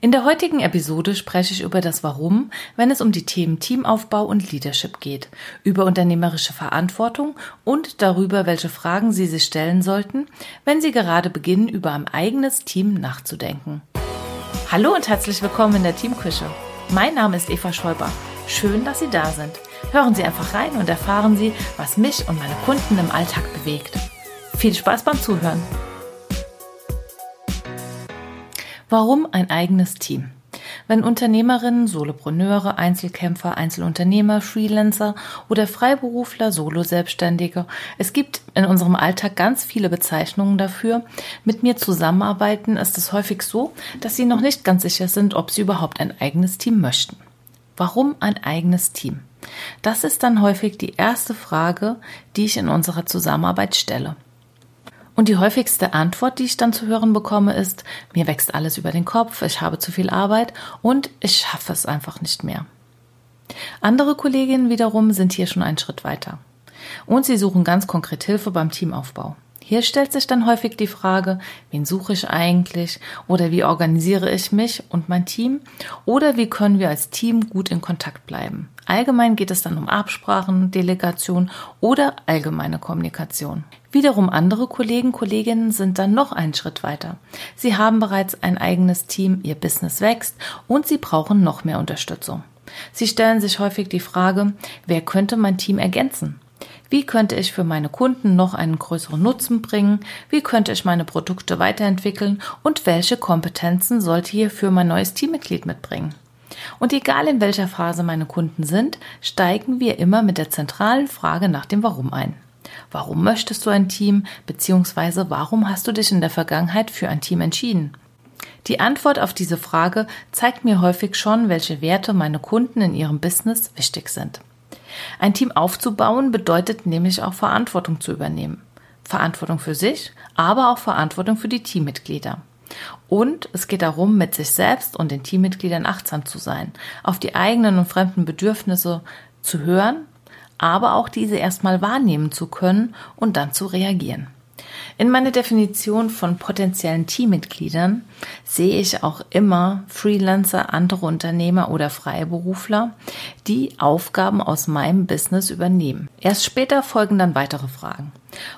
In der heutigen Episode spreche ich über das Warum, wenn es um die Themen Teamaufbau und Leadership geht, über unternehmerische Verantwortung und darüber, welche Fragen Sie sich stellen sollten, wenn Sie gerade beginnen, über ein eigenes Team nachzudenken. Hallo und herzlich willkommen in der Teamküche. Mein Name ist Eva Schäuber. Schön, dass Sie da sind. Hören Sie einfach rein und erfahren Sie, was mich und meine Kunden im Alltag bewegt. Viel Spaß beim Zuhören. Warum ein eigenes Team? Wenn Unternehmerinnen, Solopreneure, Einzelkämpfer, Einzelunternehmer, Freelancer oder Freiberufler, Solo-Selbstständige, es gibt in unserem Alltag ganz viele Bezeichnungen dafür. Mit mir zusammenarbeiten ist es häufig so, dass sie noch nicht ganz sicher sind, ob sie überhaupt ein eigenes Team möchten. Warum ein eigenes Team? Das ist dann häufig die erste Frage, die ich in unserer Zusammenarbeit stelle. Und die häufigste Antwort, die ich dann zu hören bekomme, ist, mir wächst alles über den Kopf, ich habe zu viel Arbeit und ich schaffe es einfach nicht mehr. Andere Kolleginnen wiederum sind hier schon einen Schritt weiter. Und sie suchen ganz konkret Hilfe beim Teamaufbau. Hier stellt sich dann häufig die Frage, wen suche ich eigentlich oder wie organisiere ich mich und mein Team oder wie können wir als Team gut in Kontakt bleiben. Allgemein geht es dann um Absprachen, Delegation oder allgemeine Kommunikation. Wiederum andere Kollegen, Kolleginnen sind dann noch einen Schritt weiter. Sie haben bereits ein eigenes Team, ihr Business wächst und sie brauchen noch mehr Unterstützung. Sie stellen sich häufig die Frage, wer könnte mein Team ergänzen? Wie könnte ich für meine Kunden noch einen größeren Nutzen bringen? Wie könnte ich meine Produkte weiterentwickeln? Und welche Kompetenzen sollte hierfür mein neues Teammitglied mitbringen? Und egal in welcher Phase meine Kunden sind, steigen wir immer mit der zentralen Frage nach dem Warum ein. Warum möchtest du ein Team, beziehungsweise warum hast du dich in der Vergangenheit für ein Team entschieden? Die Antwort auf diese Frage zeigt mir häufig schon, welche Werte meine Kunden in ihrem Business wichtig sind. Ein Team aufzubauen bedeutet nämlich auch Verantwortung zu übernehmen. Verantwortung für sich, aber auch Verantwortung für die Teammitglieder. Und es geht darum, mit sich selbst und den Teammitgliedern achtsam zu sein, auf die eigenen und fremden Bedürfnisse zu hören, aber auch diese erstmal wahrnehmen zu können und dann zu reagieren. In meiner Definition von potenziellen Teammitgliedern sehe ich auch immer Freelancer, andere Unternehmer oder Freiberufler, die Aufgaben aus meinem Business übernehmen. Erst später folgen dann weitere Fragen.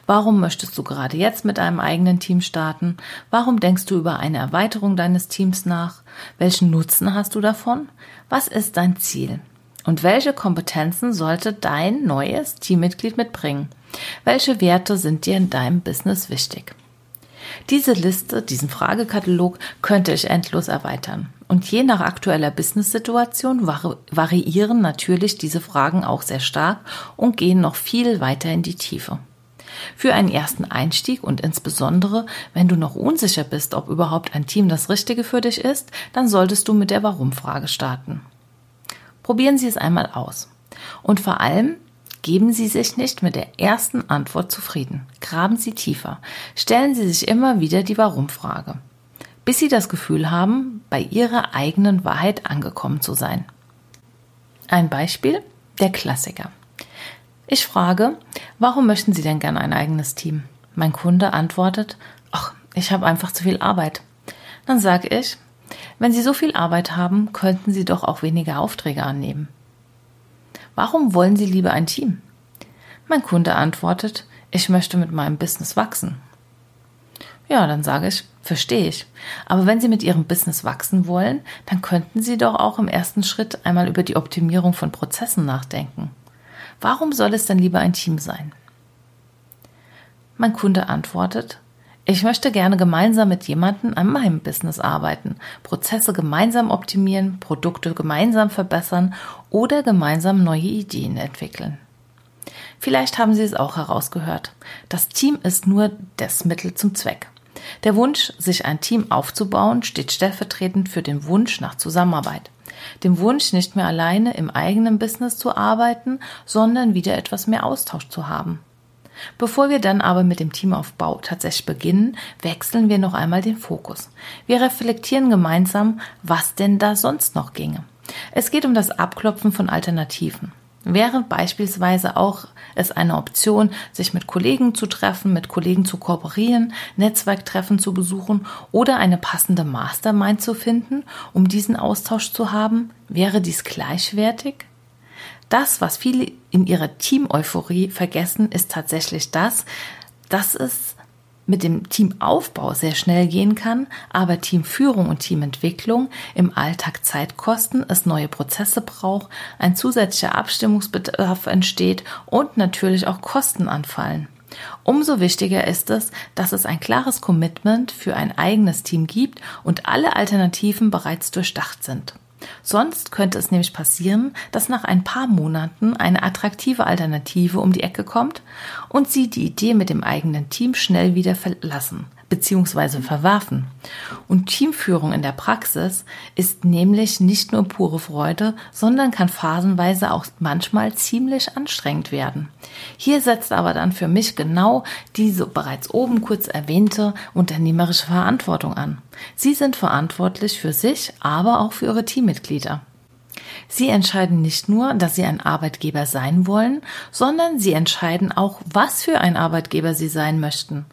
Warum möchtest du gerade jetzt mit einem eigenen Team starten? Warum denkst du über eine Erweiterung deines Teams nach? Welchen Nutzen hast du davon? Was ist dein Ziel? Und welche Kompetenzen sollte dein neues Teammitglied mitbringen? Welche Werte sind dir in deinem Business wichtig? Diese Liste, diesen Fragekatalog könnte ich endlos erweitern. Und je nach aktueller Business-Situation vari variieren natürlich diese Fragen auch sehr stark und gehen noch viel weiter in die Tiefe. Für einen ersten Einstieg und insbesondere, wenn du noch unsicher bist, ob überhaupt ein Team das Richtige für dich ist, dann solltest du mit der Warum-Frage starten. Probieren Sie es einmal aus. Und vor allem Geben Sie sich nicht mit der ersten Antwort zufrieden. Graben Sie tiefer. Stellen Sie sich immer wieder die Warum-Frage. Bis Sie das Gefühl haben, bei Ihrer eigenen Wahrheit angekommen zu sein. Ein Beispiel, der Klassiker. Ich frage, warum möchten Sie denn gerne ein eigenes Team? Mein Kunde antwortet, ach, ich habe einfach zu viel Arbeit. Dann sage ich, wenn Sie so viel Arbeit haben, könnten Sie doch auch weniger Aufträge annehmen. Warum wollen Sie lieber ein Team? Mein Kunde antwortet, ich möchte mit meinem Business wachsen. Ja, dann sage ich, verstehe ich. Aber wenn Sie mit Ihrem Business wachsen wollen, dann könnten Sie doch auch im ersten Schritt einmal über die Optimierung von Prozessen nachdenken. Warum soll es dann lieber ein Team sein? Mein Kunde antwortet, ich möchte gerne gemeinsam mit jemandem an meinem Business arbeiten, Prozesse gemeinsam optimieren, Produkte gemeinsam verbessern oder gemeinsam neue Ideen entwickeln. Vielleicht haben Sie es auch herausgehört. Das Team ist nur das Mittel zum Zweck. Der Wunsch, sich ein Team aufzubauen, steht stellvertretend für den Wunsch nach Zusammenarbeit. Dem Wunsch, nicht mehr alleine im eigenen Business zu arbeiten, sondern wieder etwas mehr Austausch zu haben. Bevor wir dann aber mit dem Teamaufbau tatsächlich beginnen, wechseln wir noch einmal den Fokus. Wir reflektieren gemeinsam, was denn da sonst noch ginge. Es geht um das Abklopfen von Alternativen. Wäre beispielsweise auch es eine Option, sich mit Kollegen zu treffen, mit Kollegen zu kooperieren, Netzwerktreffen zu besuchen oder eine passende Mastermind zu finden, um diesen Austausch zu haben? Wäre dies gleichwertig? Das, was viele in ihrer Team-Euphorie vergessen, ist tatsächlich das, dass es mit dem Teamaufbau sehr schnell gehen kann, aber Teamführung und Teamentwicklung im Alltag Zeit kosten, es neue Prozesse braucht, ein zusätzlicher Abstimmungsbedarf entsteht und natürlich auch Kosten anfallen. Umso wichtiger ist es, dass es ein klares Commitment für ein eigenes Team gibt und alle Alternativen bereits durchdacht sind. Sonst könnte es nämlich passieren, dass nach ein paar Monaten eine attraktive Alternative um die Ecke kommt und Sie die Idee mit dem eigenen Team schnell wieder verlassen bzw. verwerfen. Und Teamführung in der Praxis ist nämlich nicht nur pure Freude, sondern kann phasenweise auch manchmal ziemlich anstrengend werden. Hier setzt aber dann für mich genau diese bereits oben kurz erwähnte unternehmerische Verantwortung an. Sie sind verantwortlich für sich, aber auch für Ihre Teammitglieder. Sie entscheiden nicht nur, dass Sie ein Arbeitgeber sein wollen, sondern Sie entscheiden auch, was für ein Arbeitgeber Sie sein möchten.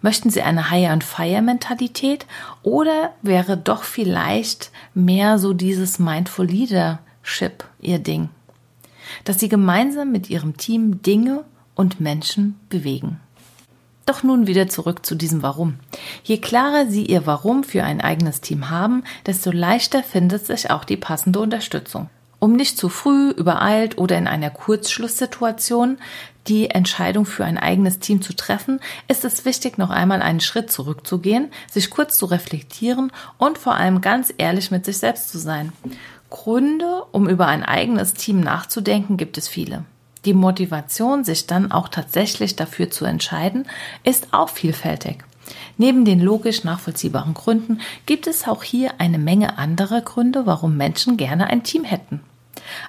Möchten Sie eine Hire-and-Fire-Mentalität oder wäre doch vielleicht mehr so dieses Mindful Leadership Ihr Ding? Dass Sie gemeinsam mit Ihrem Team Dinge und Menschen bewegen. Doch nun wieder zurück zu diesem Warum. Je klarer Sie Ihr Warum für ein eigenes Team haben, desto leichter findet sich auch die passende Unterstützung. Um nicht zu früh, übereilt oder in einer Kurzschlusssituation die Entscheidung für ein eigenes Team zu treffen, ist es wichtig, noch einmal einen Schritt zurückzugehen, sich kurz zu reflektieren und vor allem ganz ehrlich mit sich selbst zu sein. Gründe, um über ein eigenes Team nachzudenken, gibt es viele. Die Motivation, sich dann auch tatsächlich dafür zu entscheiden, ist auch vielfältig. Neben den logisch nachvollziehbaren Gründen gibt es auch hier eine Menge anderer Gründe, warum Menschen gerne ein Team hätten.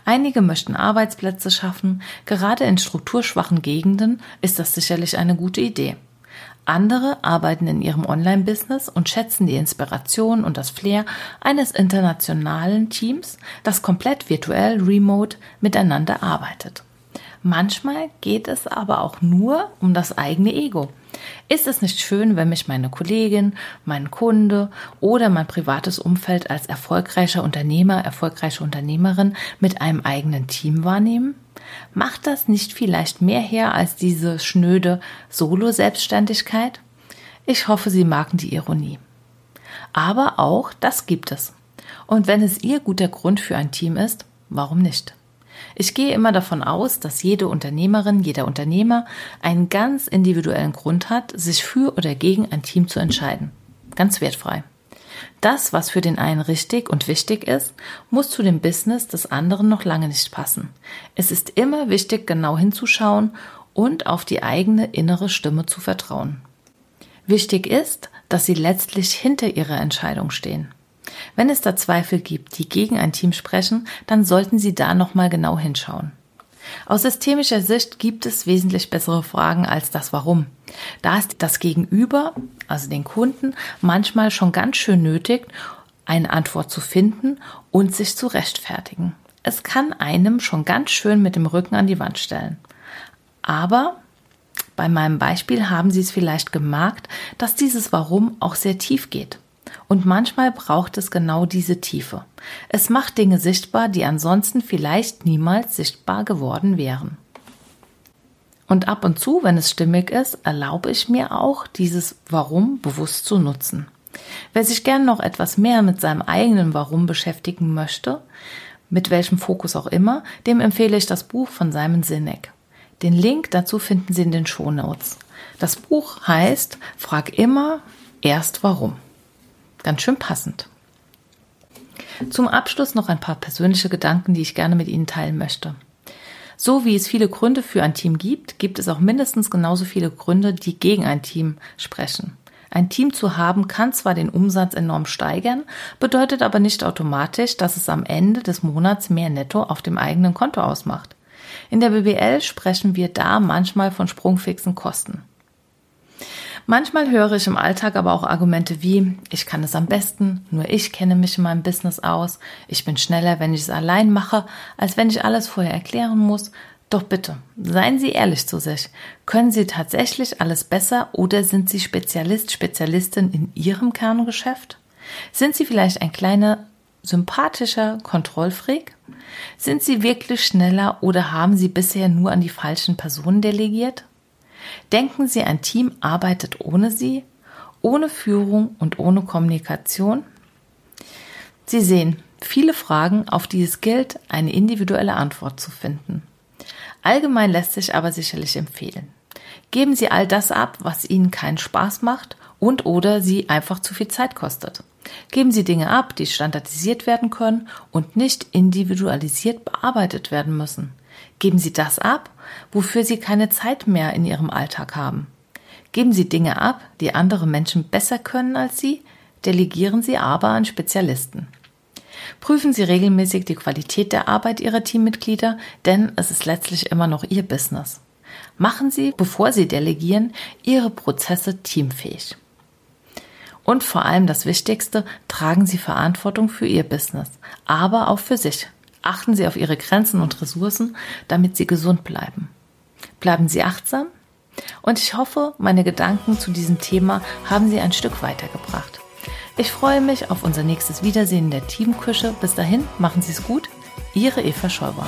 Einige möchten Arbeitsplätze schaffen, gerade in strukturschwachen Gegenden ist das sicherlich eine gute Idee. Andere arbeiten in ihrem Online-Business und schätzen die Inspiration und das Flair eines internationalen Teams, das komplett virtuell remote miteinander arbeitet. Manchmal geht es aber auch nur um das eigene Ego. Ist es nicht schön, wenn mich meine Kollegin, mein Kunde oder mein privates Umfeld als erfolgreicher Unternehmer, erfolgreiche Unternehmerin mit einem eigenen Team wahrnehmen? Macht das nicht vielleicht mehr her als diese schnöde Solo-Selbstständigkeit? Ich hoffe, Sie merken die Ironie. Aber auch das gibt es. Und wenn es Ihr guter Grund für ein Team ist, warum nicht? Ich gehe immer davon aus, dass jede Unternehmerin, jeder Unternehmer einen ganz individuellen Grund hat, sich für oder gegen ein Team zu entscheiden. Ganz wertfrei. Das, was für den einen richtig und wichtig ist, muss zu dem Business des anderen noch lange nicht passen. Es ist immer wichtig, genau hinzuschauen und auf die eigene innere Stimme zu vertrauen. Wichtig ist, dass Sie letztlich hinter Ihrer Entscheidung stehen. Wenn es da Zweifel gibt, die gegen ein Team sprechen, dann sollten Sie da nochmal genau hinschauen. Aus systemischer Sicht gibt es wesentlich bessere Fragen als das Warum. Da ist das Gegenüber, also den Kunden, manchmal schon ganz schön nötig, eine Antwort zu finden und sich zu rechtfertigen. Es kann einem schon ganz schön mit dem Rücken an die Wand stellen. Aber bei meinem Beispiel haben Sie es vielleicht gemerkt, dass dieses Warum auch sehr tief geht. Und manchmal braucht es genau diese Tiefe. Es macht Dinge sichtbar, die ansonsten vielleicht niemals sichtbar geworden wären. Und ab und zu, wenn es stimmig ist, erlaube ich mir auch, dieses Warum bewusst zu nutzen. Wer sich gern noch etwas mehr mit seinem eigenen Warum beschäftigen möchte, mit welchem Fokus auch immer, dem empfehle ich das Buch von Simon Sinek. Den Link dazu finden Sie in den Shownotes. Das Buch heißt Frag immer erst warum. Ganz schön passend. Zum Abschluss noch ein paar persönliche Gedanken, die ich gerne mit Ihnen teilen möchte. So wie es viele Gründe für ein Team gibt, gibt es auch mindestens genauso viele Gründe, die gegen ein Team sprechen. Ein Team zu haben kann zwar den Umsatz enorm steigern, bedeutet aber nicht automatisch, dass es am Ende des Monats mehr Netto auf dem eigenen Konto ausmacht. In der BWL sprechen wir da manchmal von sprungfixen Kosten. Manchmal höre ich im Alltag aber auch Argumente wie, ich kann es am besten, nur ich kenne mich in meinem Business aus, ich bin schneller, wenn ich es allein mache, als wenn ich alles vorher erklären muss. Doch bitte, seien Sie ehrlich zu sich. Können Sie tatsächlich alles besser oder sind Sie Spezialist, Spezialistin in Ihrem Kerngeschäft? Sind Sie vielleicht ein kleiner, sympathischer Kontrollfreak? Sind Sie wirklich schneller oder haben Sie bisher nur an die falschen Personen delegiert? Denken Sie, ein Team arbeitet ohne Sie, ohne Führung und ohne Kommunikation? Sie sehen viele Fragen, auf die es gilt, eine individuelle Antwort zu finden. Allgemein lässt sich aber sicherlich empfehlen. Geben Sie all das ab, was Ihnen keinen Spaß macht und oder Sie einfach zu viel Zeit kostet. Geben Sie Dinge ab, die standardisiert werden können und nicht individualisiert bearbeitet werden müssen. Geben Sie das ab, wofür Sie keine Zeit mehr in Ihrem Alltag haben. Geben Sie Dinge ab, die andere Menschen besser können als Sie, delegieren Sie aber an Spezialisten. Prüfen Sie regelmäßig die Qualität der Arbeit Ihrer Teammitglieder, denn es ist letztlich immer noch Ihr Business. Machen Sie, bevor Sie delegieren, Ihre Prozesse teamfähig. Und vor allem das Wichtigste, tragen Sie Verantwortung für Ihr Business, aber auch für sich. Achten Sie auf Ihre Grenzen und Ressourcen, damit Sie gesund bleiben. Bleiben Sie achtsam und ich hoffe, meine Gedanken zu diesem Thema haben Sie ein Stück weitergebracht. Ich freue mich auf unser nächstes Wiedersehen in der Teamküche. Bis dahin, machen Sie es gut. Ihre Eva Scheuber.